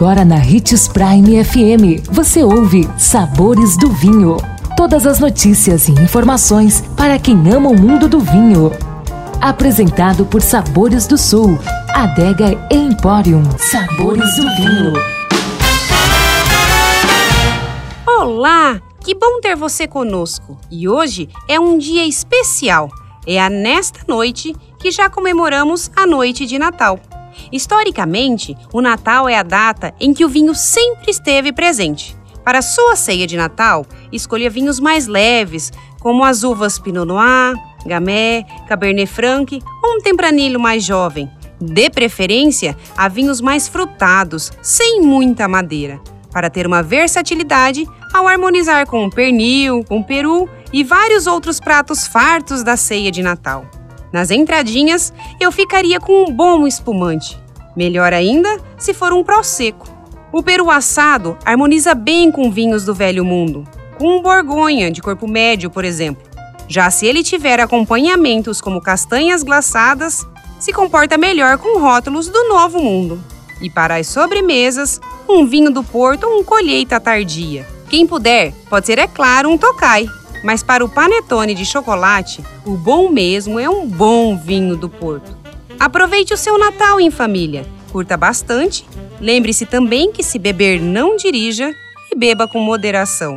Agora na Ritz Prime FM, você ouve Sabores do Vinho. Todas as notícias e informações para quem ama o mundo do vinho. Apresentado por Sabores do Sul, Adega Emporium. Sabores do Vinho. Olá, que bom ter você conosco. E hoje é um dia especial. É a nesta noite que já comemoramos a noite de Natal. Historicamente, o Natal é a data em que o vinho sempre esteve presente. Para sua ceia de Natal, escolha vinhos mais leves, como as uvas Pinot Noir, Gamay, Cabernet Franc ou um Tempranillo mais jovem. Dê preferência a vinhos mais frutados, sem muita madeira, para ter uma versatilidade ao harmonizar com o pernil, com o peru e vários outros pratos fartos da ceia de Natal. Nas entradinhas, eu ficaria com um bom espumante. Melhor ainda se for um prosecco. O peru assado harmoniza bem com vinhos do velho mundo, com um borgonha de corpo médio, por exemplo. Já se ele tiver acompanhamentos como castanhas glaçadas, se comporta melhor com rótulos do novo mundo. E para as sobremesas, um vinho do Porto ou um colheita tardia. Quem puder, pode ser, é claro, um tocai. Mas para o panetone de chocolate, o bom mesmo é um bom vinho do Porto. Aproveite o seu Natal em família, curta bastante. Lembre-se também que se beber não dirija e beba com moderação.